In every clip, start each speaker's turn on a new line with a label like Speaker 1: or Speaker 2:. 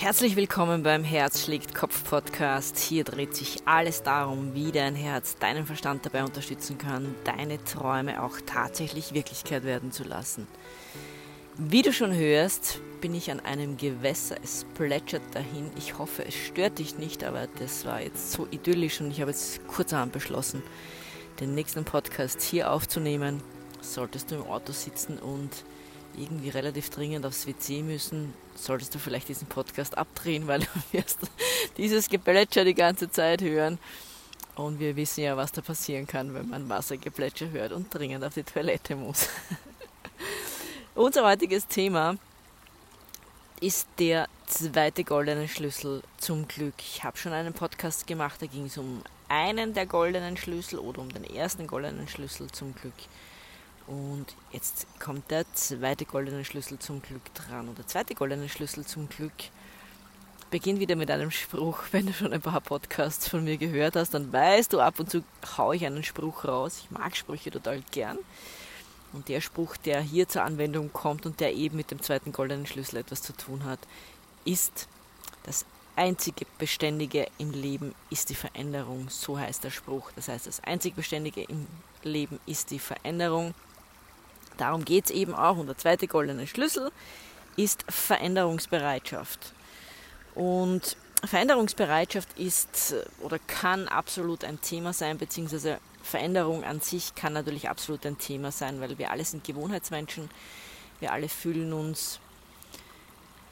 Speaker 1: Herzlich willkommen beim Herz schlägt Kopf Podcast. Hier dreht sich alles darum, wie dein Herz deinen Verstand dabei unterstützen kann, deine Träume auch tatsächlich Wirklichkeit werden zu lassen. Wie du schon hörst, bin ich an einem Gewässer. Es plätschert dahin. Ich hoffe, es stört dich nicht, aber das war jetzt so idyllisch und ich habe jetzt kurzerhand beschlossen, den nächsten Podcast hier aufzunehmen. Solltest du im Auto sitzen und irgendwie relativ dringend aufs WC müssen, solltest du vielleicht diesen Podcast abdrehen, weil du wirst dieses Geplätscher die ganze Zeit hören. Und wir wissen ja, was da passieren kann, wenn man Wassergeplätscher hört und dringend auf die Toilette muss. Unser heutiges Thema ist der zweite goldene Schlüssel zum Glück. Ich habe schon einen Podcast gemacht, da ging es um einen der goldenen Schlüssel oder um den ersten goldenen Schlüssel zum Glück. Und jetzt kommt der zweite goldene Schlüssel zum Glück dran. Und der zweite goldene Schlüssel zum Glück beginnt wieder mit einem Spruch. Wenn du schon ein paar Podcasts von mir gehört hast, dann weißt du, ab und zu haue ich einen Spruch raus. Ich mag Sprüche total gern. Und der Spruch, der hier zur Anwendung kommt und der eben mit dem zweiten goldenen Schlüssel etwas zu tun hat, ist das einzige Beständige im Leben ist die Veränderung. So heißt der Spruch. Das heißt, das einzige Beständige im Leben ist die Veränderung. Darum geht es eben auch. Und der zweite goldene Schlüssel ist Veränderungsbereitschaft. Und Veränderungsbereitschaft ist oder kann absolut ein Thema sein, beziehungsweise Veränderung an sich kann natürlich absolut ein Thema sein, weil wir alle sind Gewohnheitsmenschen. Wir alle fühlen uns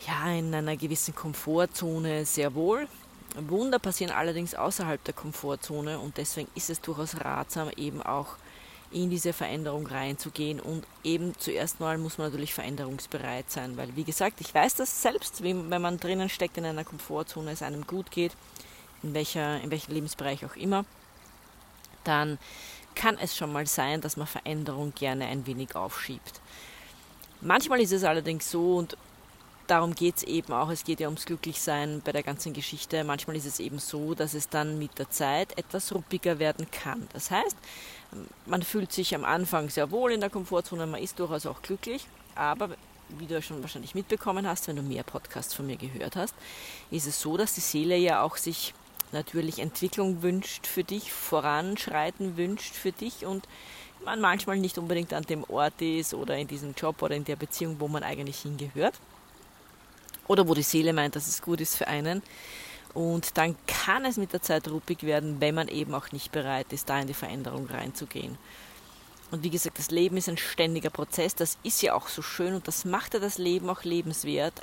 Speaker 1: ja in einer gewissen Komfortzone sehr wohl. Wunder passieren allerdings außerhalb der Komfortzone und deswegen ist es durchaus ratsam, eben auch in diese Veränderung reinzugehen. Und eben zuerst mal muss man natürlich veränderungsbereit sein, weil wie gesagt, ich weiß das selbst, wenn man drinnen steckt in einer Komfortzone, es einem gut geht, in, welcher, in welchem Lebensbereich auch immer, dann kann es schon mal sein, dass man Veränderung gerne ein wenig aufschiebt. Manchmal ist es allerdings so, und darum geht es eben auch, es geht ja ums Glücklichsein bei der ganzen Geschichte. Manchmal ist es eben so, dass es dann mit der Zeit etwas ruppiger werden kann. Das heißt, man fühlt sich am Anfang sehr wohl in der Komfortzone, man ist durchaus auch glücklich, aber wie du schon wahrscheinlich mitbekommen hast, wenn du mehr Podcasts von mir gehört hast, ist es so, dass die Seele ja auch sich natürlich Entwicklung wünscht für dich, voranschreiten wünscht für dich und man manchmal nicht unbedingt an dem Ort ist oder in diesem Job oder in der Beziehung, wo man eigentlich hingehört. Oder wo die Seele meint, dass es gut ist für einen. Und dann kann es mit der Zeit ruppig werden, wenn man eben auch nicht bereit ist, da in die Veränderung reinzugehen. Und wie gesagt, das Leben ist ein ständiger Prozess. Das ist ja auch so schön und das macht ja das Leben auch lebenswert.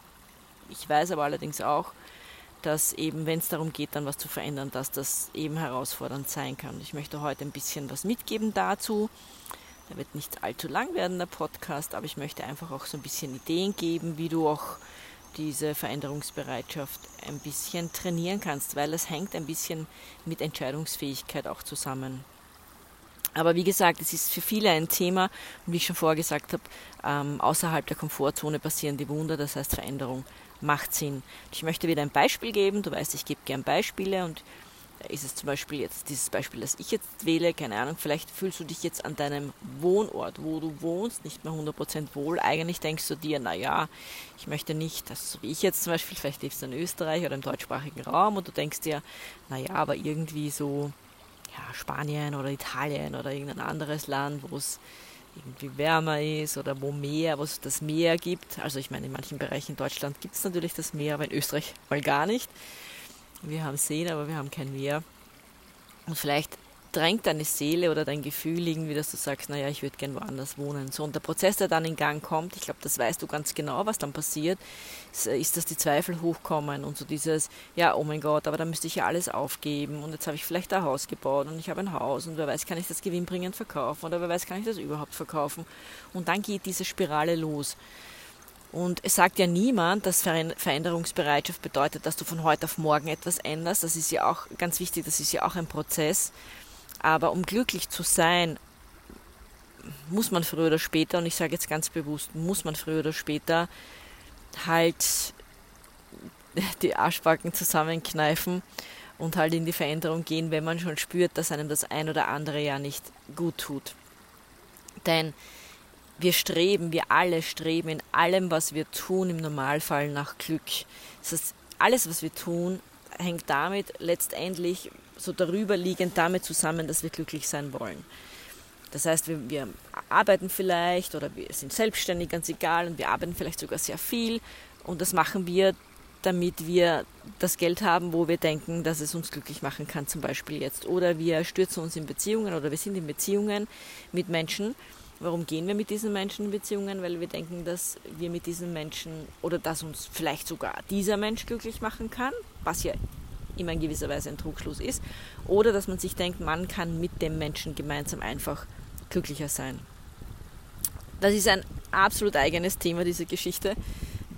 Speaker 1: Ich weiß aber allerdings auch, dass eben, wenn es darum geht, dann was zu verändern, dass das eben herausfordernd sein kann. Ich möchte heute ein bisschen was mitgeben dazu. Der wird nicht allzu lang werden, der Podcast, aber ich möchte einfach auch so ein bisschen Ideen geben, wie du auch diese Veränderungsbereitschaft ein bisschen trainieren kannst, weil es hängt ein bisschen mit Entscheidungsfähigkeit auch zusammen. Aber wie gesagt, es ist für viele ein Thema und wie ich schon vorher gesagt habe, ähm, außerhalb der Komfortzone passieren die Wunder, das heißt Veränderung macht Sinn. Ich möchte wieder ein Beispiel geben, du weißt, ich gebe gern Beispiele und ist es zum Beispiel jetzt dieses Beispiel, das ich jetzt wähle, keine Ahnung, vielleicht fühlst du dich jetzt an deinem Wohnort, wo du wohnst, nicht mehr 100% wohl. Eigentlich denkst du dir, naja, ich möchte nicht, also so wie ich jetzt zum Beispiel, vielleicht lebst du in Österreich oder im deutschsprachigen Raum und du denkst dir, naja, aber irgendwie so, ja, Spanien oder Italien oder irgendein anderes Land, wo es irgendwie wärmer ist oder wo Meer, wo es das Meer gibt. Also ich meine, in manchen Bereichen in Deutschland gibt es natürlich das Meer, aber in Österreich mal gar nicht. Wir haben Seen, aber wir haben kein Meer. Und vielleicht drängt deine Seele oder dein Gefühl irgendwie, dass du sagst, naja, ich würde gern woanders wohnen. So, und der Prozess, der dann in Gang kommt, ich glaube, das weißt du ganz genau, was dann passiert, äh, ist, dass die Zweifel hochkommen und so dieses, ja, oh mein Gott, aber da müsste ich ja alles aufgeben und jetzt habe ich vielleicht ein Haus gebaut und ich habe ein Haus und wer weiß, kann ich das gewinnbringend verkaufen oder wer weiß, kann ich das überhaupt verkaufen. Und dann geht diese Spirale los. Und es sagt ja niemand, dass Veränderungsbereitschaft bedeutet, dass du von heute auf morgen etwas änderst. Das ist ja auch ganz wichtig, das ist ja auch ein Prozess. Aber um glücklich zu sein, muss man früher oder später, und ich sage jetzt ganz bewusst, muss man früher oder später halt die Arschbacken zusammenkneifen und halt in die Veränderung gehen, wenn man schon spürt, dass einem das ein oder andere ja nicht gut tut. Denn wir streben, wir alle streben in allem, was wir tun, im Normalfall nach Glück. Das heißt, alles, was wir tun, hängt damit letztendlich so darüber liegend damit zusammen, dass wir glücklich sein wollen. Das heißt, wir, wir, arbeiten vielleicht oder wir sind selbstständig, ganz egal, und wir arbeiten vielleicht sogar sehr viel und das machen wir, damit wir das Geld haben, wo wir denken, dass es uns glücklich machen kann, zum Beispiel jetzt. Oder wir stürzen uns in Beziehungen oder wir sind in Beziehungen mit Menschen. Warum gehen wir mit diesen Menschen in Beziehungen? Weil wir denken, dass wir mit diesen Menschen oder dass uns vielleicht sogar dieser Mensch glücklich machen kann, was ja immer in gewisser Weise ein Trugschluss ist. Oder dass man sich denkt, man kann mit dem Menschen gemeinsam einfach glücklicher sein. Das ist ein absolut eigenes Thema, diese Geschichte.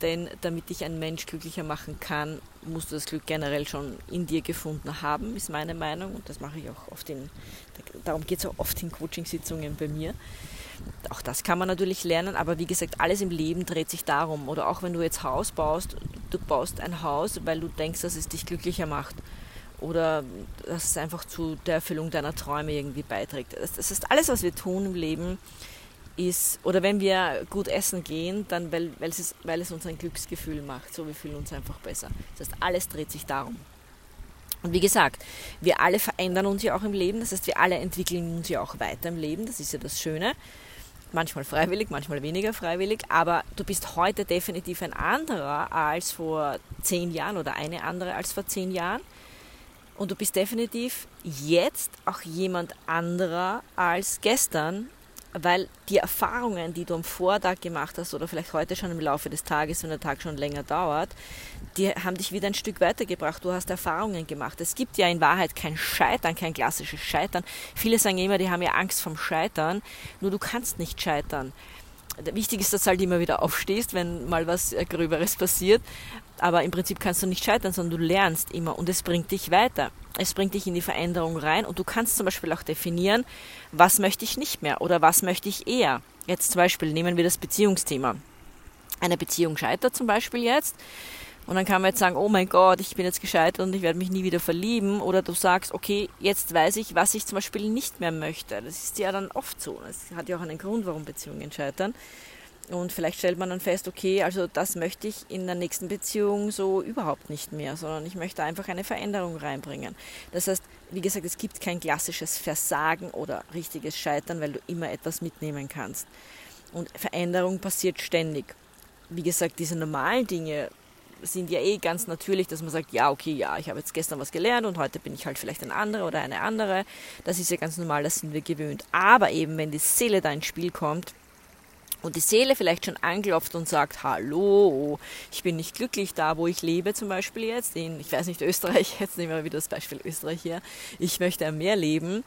Speaker 1: Denn damit dich ein Mensch glücklicher machen kann, musst du das Glück generell schon in dir gefunden haben, ist meine Meinung. Und das mache ich auch oft in, darum geht es auch oft in Coachingsitzungen bei mir. Auch das kann man natürlich lernen, aber wie gesagt, alles im Leben dreht sich darum. Oder auch wenn du jetzt Haus baust, du baust ein Haus, weil du denkst, dass es dich glücklicher macht. Oder dass es einfach zu der Erfüllung deiner Träume irgendwie beiträgt. Das ist alles, was wir tun im Leben, ist, oder wenn wir gut essen gehen, dann weil, weil, es, weil es uns ein Glücksgefühl macht. So, wir fühlen uns einfach besser. Das heißt, alles dreht sich darum. Und wie gesagt, wir alle verändern uns ja auch im Leben. Das heißt, wir alle entwickeln uns ja auch weiter im Leben. Das ist ja das Schöne. Manchmal freiwillig, manchmal weniger freiwillig. Aber du bist heute definitiv ein anderer als vor zehn Jahren oder eine andere als vor zehn Jahren. Und du bist definitiv jetzt auch jemand anderer als gestern weil die Erfahrungen, die du am Vortag gemacht hast oder vielleicht heute schon im Laufe des Tages, wenn der Tag schon länger dauert, die haben dich wieder ein Stück weitergebracht. Du hast Erfahrungen gemacht. Es gibt ja in Wahrheit kein Scheitern, kein klassisches Scheitern. Viele sagen immer, die haben ja Angst vom Scheitern. Nur du kannst nicht scheitern. Wichtig ist, dass du halt immer wieder aufstehst, wenn mal was äh, Gröberes passiert. Aber im Prinzip kannst du nicht scheitern, sondern du lernst immer und es bringt dich weiter. Es bringt dich in die Veränderung rein und du kannst zum Beispiel auch definieren, was möchte ich nicht mehr oder was möchte ich eher. Jetzt zum Beispiel nehmen wir das Beziehungsthema. Eine Beziehung scheitert zum Beispiel jetzt und dann kann man jetzt sagen, oh mein Gott, ich bin jetzt gescheitert und ich werde mich nie wieder verlieben. Oder du sagst, okay, jetzt weiß ich, was ich zum Beispiel nicht mehr möchte. Das ist ja dann oft so. Es hat ja auch einen Grund, warum Beziehungen scheitern. Und vielleicht stellt man dann fest, okay, also das möchte ich in der nächsten Beziehung so überhaupt nicht mehr, sondern ich möchte einfach eine Veränderung reinbringen. Das heißt, wie gesagt, es gibt kein klassisches Versagen oder richtiges Scheitern, weil du immer etwas mitnehmen kannst. Und Veränderung passiert ständig. Wie gesagt, diese normalen Dinge sind ja eh ganz natürlich, dass man sagt, ja, okay, ja, ich habe jetzt gestern was gelernt und heute bin ich halt vielleicht ein anderer oder eine andere. Das ist ja ganz normal, das sind wir gewöhnt. Aber eben, wenn die Seele da ins Spiel kommt, und die Seele vielleicht schon anklopft und sagt, hallo, ich bin nicht glücklich da, wo ich lebe, zum Beispiel jetzt in, ich weiß nicht, Österreich, jetzt nehmen wir wieder das Beispiel Österreich hier, ich möchte mehr leben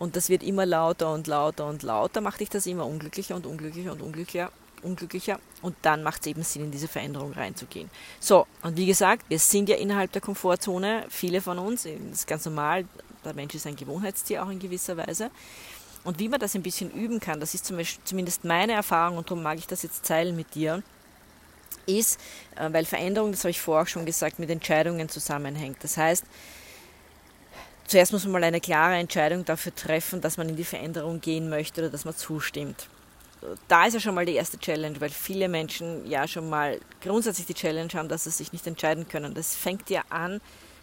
Speaker 1: und das wird immer lauter und lauter und lauter, macht dich das immer unglücklicher und unglücklicher und unglücklicher unglücklicher und dann macht es eben Sinn, in diese Veränderung reinzugehen. So, und wie gesagt, wir sind ja innerhalb der Komfortzone, viele von uns, das ist ganz normal, der Mensch ist ein Gewohnheitstier auch in gewisser Weise. Und wie man das ein bisschen üben kann, das ist zum Beispiel, zumindest meine Erfahrung und darum mag ich das jetzt teilen mit dir, ist, äh, weil Veränderung, das habe ich vorher auch schon gesagt, mit Entscheidungen zusammenhängt. Das heißt, zuerst muss man mal eine klare Entscheidung dafür treffen, dass man in die Veränderung gehen möchte oder dass man zustimmt. Da ist ja schon mal die erste Challenge, weil viele Menschen ja schon mal grundsätzlich die Challenge haben, dass sie sich nicht entscheiden können. Das fängt ja an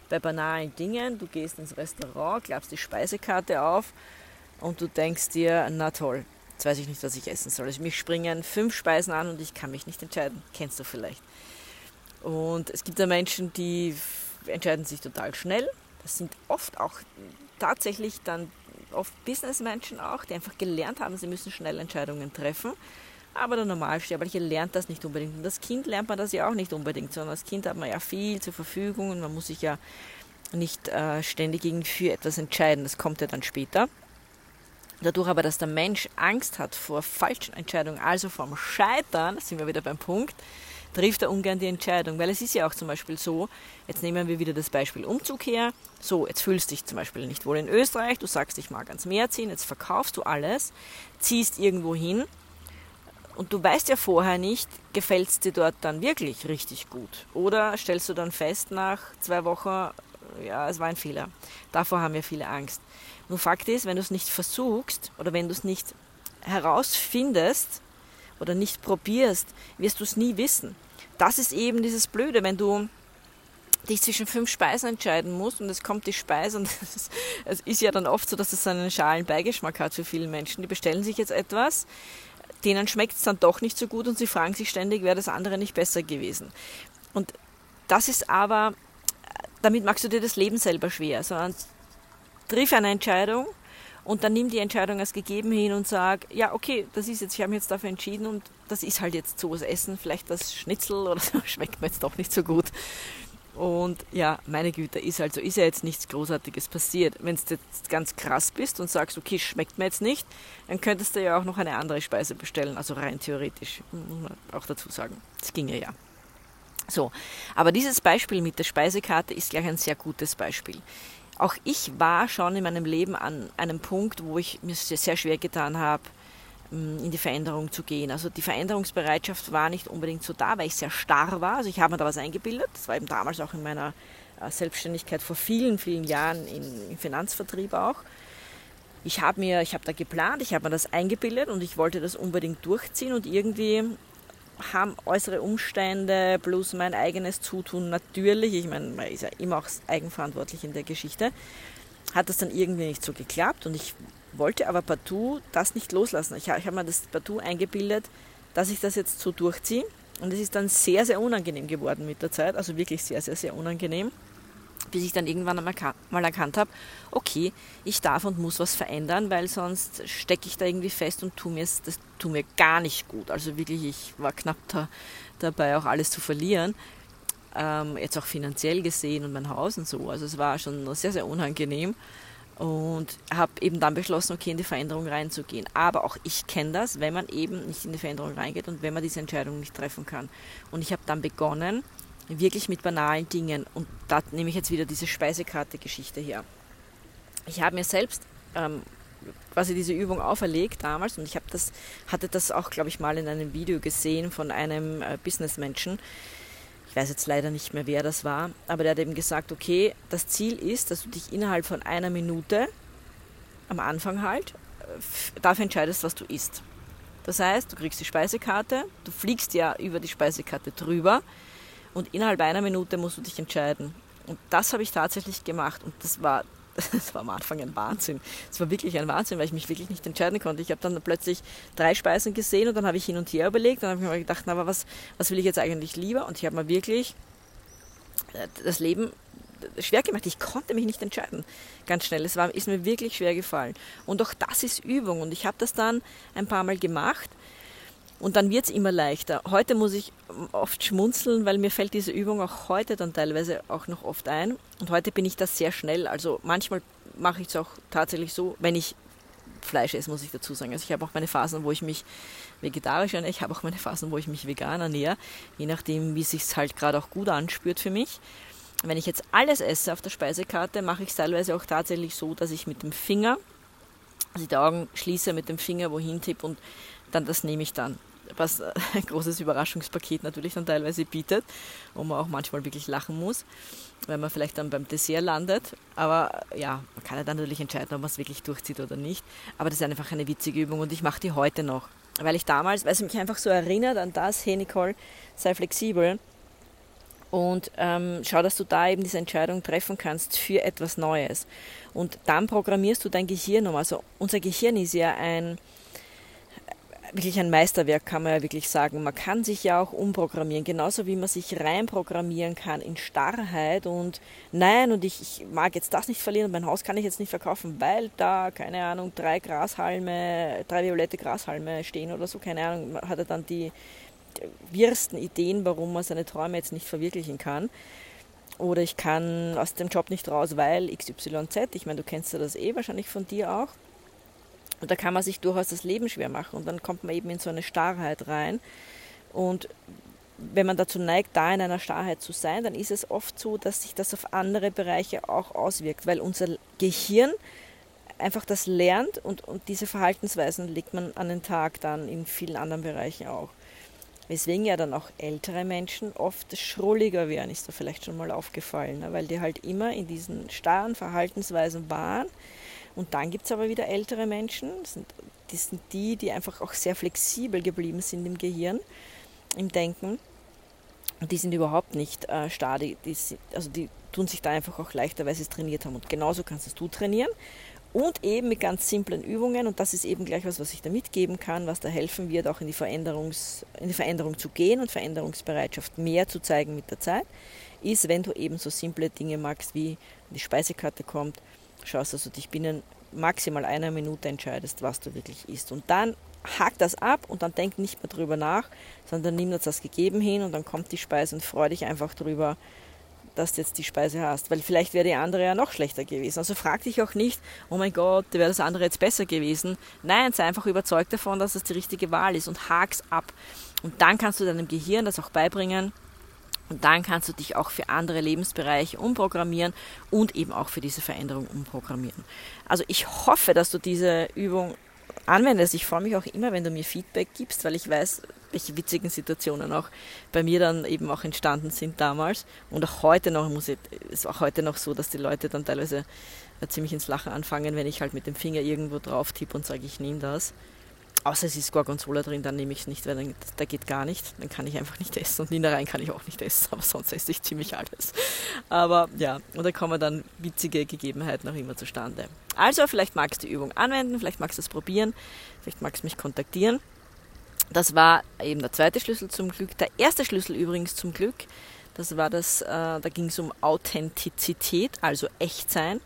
Speaker 1: bei banalen Dingen. Du gehst ins Restaurant, klappst die Speisekarte auf und du denkst dir, na toll, jetzt weiß ich nicht, was ich essen soll. Also mich springen fünf Speisen an und ich kann mich nicht entscheiden. Kennst du vielleicht. Und es gibt ja Menschen, die entscheiden sich total schnell. Das sind oft auch tatsächlich dann oft Businessmenschen auch, die einfach gelernt haben, sie müssen schnell Entscheidungen treffen. Aber der Normalsterbliche lernt das nicht unbedingt. Und das Kind lernt man das ja auch nicht unbedingt, sondern als Kind hat man ja viel zur Verfügung und man muss sich ja nicht äh, ständig für etwas entscheiden. Das kommt ja dann später. Dadurch aber, dass der Mensch Angst hat vor falschen Entscheidungen, also vom Scheitern, sind wir wieder beim Punkt, trifft er ungern die Entscheidung. Weil es ist ja auch zum Beispiel so, jetzt nehmen wir wieder das Beispiel Umzug her, so, jetzt fühlst du dich zum Beispiel nicht wohl in Österreich, du sagst, ich mag ans Meer ziehen, jetzt verkaufst du alles, ziehst irgendwo hin und du weißt ja vorher nicht, gefällt es dir dort dann wirklich richtig gut. Oder stellst du dann fest nach zwei Wochen, ja, es war ein Fehler. Davor haben ja viele Angst. Nur Fakt ist, wenn du es nicht versuchst oder wenn du es nicht herausfindest oder nicht probierst, wirst du es nie wissen. Das ist eben dieses Blöde, wenn du dich zwischen fünf Speisen entscheiden musst und es kommt die Speise und es ist, ja dann oft so, dass es einen schalen Beigeschmack hat für viele Menschen. Die bestellen sich jetzt etwas, denen schmeckt es dann doch nicht so gut und sie fragen sich ständig, wäre das andere nicht besser gewesen. Und das ist aber, damit machst du dir das Leben selber schwer, sondern triff eine Entscheidung und dann nimm die Entscheidung als gegeben hin und sag, ja, okay, das ist jetzt, ich habe mich jetzt dafür entschieden und das ist halt jetzt so das Essen, vielleicht das Schnitzel oder so, schmeckt mir jetzt doch nicht so gut. Und ja, meine Güte, ist also ist ja jetzt nichts Großartiges passiert. Wenn du jetzt ganz krass bist und sagst, okay, schmeckt mir jetzt nicht, dann könntest du ja auch noch eine andere Speise bestellen, also rein theoretisch, muss man auch dazu sagen. Das ginge ja. So, aber dieses Beispiel mit der Speisekarte ist gleich ein sehr gutes Beispiel. Auch ich war schon in meinem Leben an einem Punkt, wo ich mir sehr schwer getan habe, ähm, in die Veränderung zu gehen. Also die Veränderungsbereitschaft war nicht unbedingt so da, weil ich sehr starr war. Also ich habe mir da was eingebildet. Das war eben damals auch in meiner äh, Selbstständigkeit vor vielen, vielen Jahren im Finanzvertrieb auch. Ich habe mir, ich habe da geplant, ich habe mir das eingebildet und ich wollte das unbedingt durchziehen und irgendwie haben äußere Umstände plus mein eigenes Zutun natürlich, ich meine, man ist ja immer auch eigenverantwortlich in der Geschichte, hat das dann irgendwie nicht so geklappt und ich wollte aber partout das nicht loslassen. Ich, ich habe mir das partout eingebildet, dass ich das jetzt so durchziehe. Und es ist dann sehr, sehr unangenehm geworden mit der Zeit. Also wirklich sehr, sehr, sehr unangenehm. Bis ich dann irgendwann mal erkannt habe, okay, ich darf und muss was verändern, weil sonst stecke ich da irgendwie fest und tu mir, das tut mir gar nicht gut. Also wirklich, ich war knapp da, dabei, auch alles zu verlieren. Ähm, jetzt auch finanziell gesehen und mein Haus und so. Also es war schon sehr, sehr unangenehm und habe eben dann beschlossen, okay, in die Veränderung reinzugehen. Aber auch ich kenne das, wenn man eben nicht in die Veränderung reingeht und wenn man diese Entscheidung nicht treffen kann. Und ich habe dann begonnen, wirklich mit banalen Dingen. Und da nehme ich jetzt wieder diese Speisekarte-Geschichte her. Ich habe mir selbst ähm, quasi diese Übung auferlegt damals und ich habe das, hatte das auch, glaube ich, mal in einem Video gesehen von einem äh, Businessmenschen, ich weiß jetzt leider nicht mehr, wer das war, aber der hat eben gesagt, okay, das Ziel ist, dass du dich innerhalb von einer Minute am Anfang halt dafür entscheidest, was du isst. Das heißt, du kriegst die Speisekarte, du fliegst ja über die Speisekarte drüber und innerhalb einer Minute musst du dich entscheiden. Und das habe ich tatsächlich gemacht und das war das war am Anfang ein Wahnsinn. Es war wirklich ein Wahnsinn, weil ich mich wirklich nicht entscheiden konnte. Ich habe dann plötzlich drei Speisen gesehen und dann habe ich hin und her überlegt. Dann habe ich mir gedacht, na, aber was, was will ich jetzt eigentlich lieber? Und ich habe mir wirklich äh, das Leben schwer gemacht. Ich konnte mich nicht entscheiden. Ganz schnell. Es war, ist mir wirklich schwer gefallen. Und auch das ist Übung. Und ich habe das dann ein paar Mal gemacht. Und dann wird es immer leichter. Heute muss ich oft schmunzeln, weil mir fällt diese Übung auch heute dann teilweise auch noch oft ein. Und heute bin ich das sehr schnell. Also manchmal mache ich es auch tatsächlich so, wenn ich Fleisch esse, muss ich dazu sagen. Also ich habe auch meine Phasen, wo ich mich vegetarisch ernähre. Ich habe auch meine Phasen, wo ich mich vegan ernähre. Je nachdem, wie es sich halt gerade auch gut anspürt für mich. Wenn ich jetzt alles esse auf der Speisekarte, mache ich es teilweise auch tatsächlich so, dass ich mit dem Finger, also die Augen schließe, mit dem Finger wohin tippe und dann das nehme ich dann was ein großes Überraschungspaket natürlich dann teilweise bietet, wo man auch manchmal wirklich lachen muss, wenn man vielleicht dann beim Dessert landet. Aber ja, man kann ja dann natürlich entscheiden, ob man es wirklich durchzieht oder nicht. Aber das ist einfach eine witzige Übung und ich mache die heute noch. Weil ich damals, weil es mich einfach so erinnert an das, hey Nicole, sei flexibel und ähm, schau, dass du da eben diese Entscheidung treffen kannst für etwas Neues. Und dann programmierst du dein Gehirn um. Also unser Gehirn ist ja ein wirklich ein Meisterwerk, kann man ja wirklich sagen. Man kann sich ja auch umprogrammieren, genauso wie man sich reinprogrammieren kann in Starrheit und nein, und ich, ich mag jetzt das nicht verlieren und mein Haus kann ich jetzt nicht verkaufen, weil da, keine Ahnung, drei Grashalme, drei violette Grashalme stehen oder so, keine Ahnung, man hat er dann die wirsten Ideen, warum man seine Träume jetzt nicht verwirklichen kann. Oder ich kann aus dem Job nicht raus, weil XYZ, ich meine, du kennst ja das eh wahrscheinlich von dir auch und da kann man sich durchaus das Leben schwer machen und dann kommt man eben in so eine Starrheit rein. Und wenn man dazu neigt, da in einer Starrheit zu sein, dann ist es oft so, dass sich das auf andere Bereiche auch auswirkt, weil unser Gehirn einfach das lernt und, und diese Verhaltensweisen legt man an den Tag dann in vielen anderen Bereichen auch. Weswegen ja dann auch ältere Menschen oft schrulliger werden, ist da vielleicht schon mal aufgefallen, ne? weil die halt immer in diesen starren Verhaltensweisen waren und dann gibt es aber wieder ältere Menschen, das sind, das sind die, die einfach auch sehr flexibel geblieben sind im Gehirn, im Denken. die sind überhaupt nicht äh, starr, die, also die tun sich da einfach auch leichter, weil sie es trainiert haben. Und genauso kannst es du trainieren. Und eben mit ganz simplen Übungen, und das ist eben gleich was, was ich da mitgeben kann, was da helfen wird, auch in die, Veränderungs, in die Veränderung zu gehen und Veränderungsbereitschaft mehr zu zeigen mit der Zeit, ist, wenn du eben so simple Dinge magst, wie die Speisekarte kommt, schaust, dass du dich binnen maximal einer Minute entscheidest, was du wirklich isst. Und dann hak das ab und dann denk nicht mehr drüber nach, sondern nimm das als gegeben hin und dann kommt die Speise und freu dich einfach drüber, dass du jetzt die Speise hast. Weil vielleicht wäre die andere ja noch schlechter gewesen. Also frag dich auch nicht, oh mein Gott, wäre das andere jetzt besser gewesen. Nein, sei einfach überzeugt davon, dass es die richtige Wahl ist und hak's ab. Und dann kannst du deinem Gehirn das auch beibringen. Und dann kannst du dich auch für andere Lebensbereiche umprogrammieren und eben auch für diese Veränderung umprogrammieren. Also ich hoffe, dass du diese Übung anwendest. Ich freue mich auch immer, wenn du mir Feedback gibst, weil ich weiß, welche witzigen Situationen auch bei mir dann eben auch entstanden sind damals. Und auch heute noch, muss ich, ist auch heute noch so, dass die Leute dann teilweise äh, ziemlich ins Lachen anfangen, wenn ich halt mit dem Finger irgendwo drauf tippe und sage, ich nehme das. Außer es ist Gorgonzola drin, dann nehme ich es nicht, weil dann, da geht gar nicht. Dann kann ich einfach nicht essen. Und Innereien kann ich auch nicht essen, aber sonst esse ich ziemlich alles. Aber ja, und da kommen dann witzige Gegebenheiten auch immer zustande. Also, vielleicht magst du die Übung anwenden, vielleicht magst du es probieren, vielleicht magst du mich kontaktieren. Das war eben der zweite Schlüssel zum Glück. Der erste Schlüssel übrigens zum Glück, das war das, äh, da ging es um Authentizität, also Echtsein.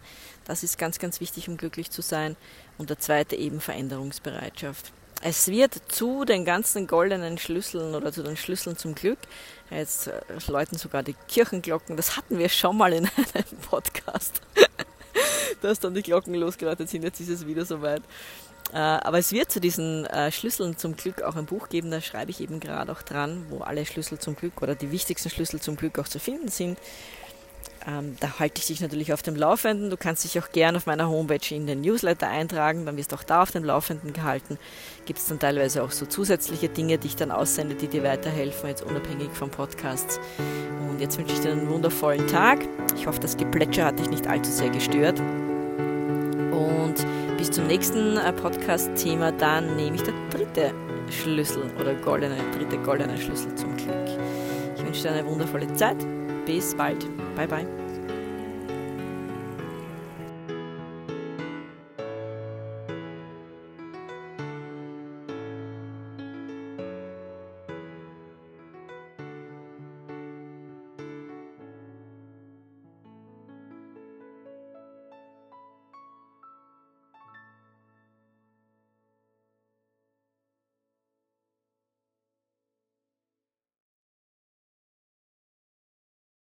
Speaker 1: Das ist ganz, ganz wichtig, um glücklich zu sein. Und der zweite eben Veränderungsbereitschaft. Es wird zu den ganzen goldenen Schlüsseln oder zu den Schlüsseln zum Glück, jetzt äh, läuten sogar die Kirchenglocken, das hatten wir schon mal in einem Podcast, dass dann die Glocken losgeläutet sind, jetzt ist es wieder soweit. Äh, aber es wird zu diesen äh, Schlüsseln zum Glück auch ein Buch geben, da schreibe ich eben gerade auch dran, wo alle Schlüssel zum Glück oder die wichtigsten Schlüssel zum Glück auch zu finden sind. Ähm, da halte ich dich natürlich auf dem Laufenden. Du kannst dich auch gerne auf meiner Homepage in den Newsletter eintragen, dann wirst du auch da auf dem Laufenden gehalten. Gibt es dann teilweise auch so zusätzliche Dinge, die ich dann aussende, die dir weiterhelfen, jetzt unabhängig vom Podcast. Und jetzt wünsche ich dir einen wundervollen Tag. Ich hoffe, das Geplätscher hat dich nicht allzu sehr gestört. Und bis zum nächsten äh, Podcast-Thema, dann nehme ich der dritte Schlüssel oder goldene, dritte goldene Schlüssel zum Glück. Ich wünsche dir eine wundervolle Zeit. Bis bald. Bye bye.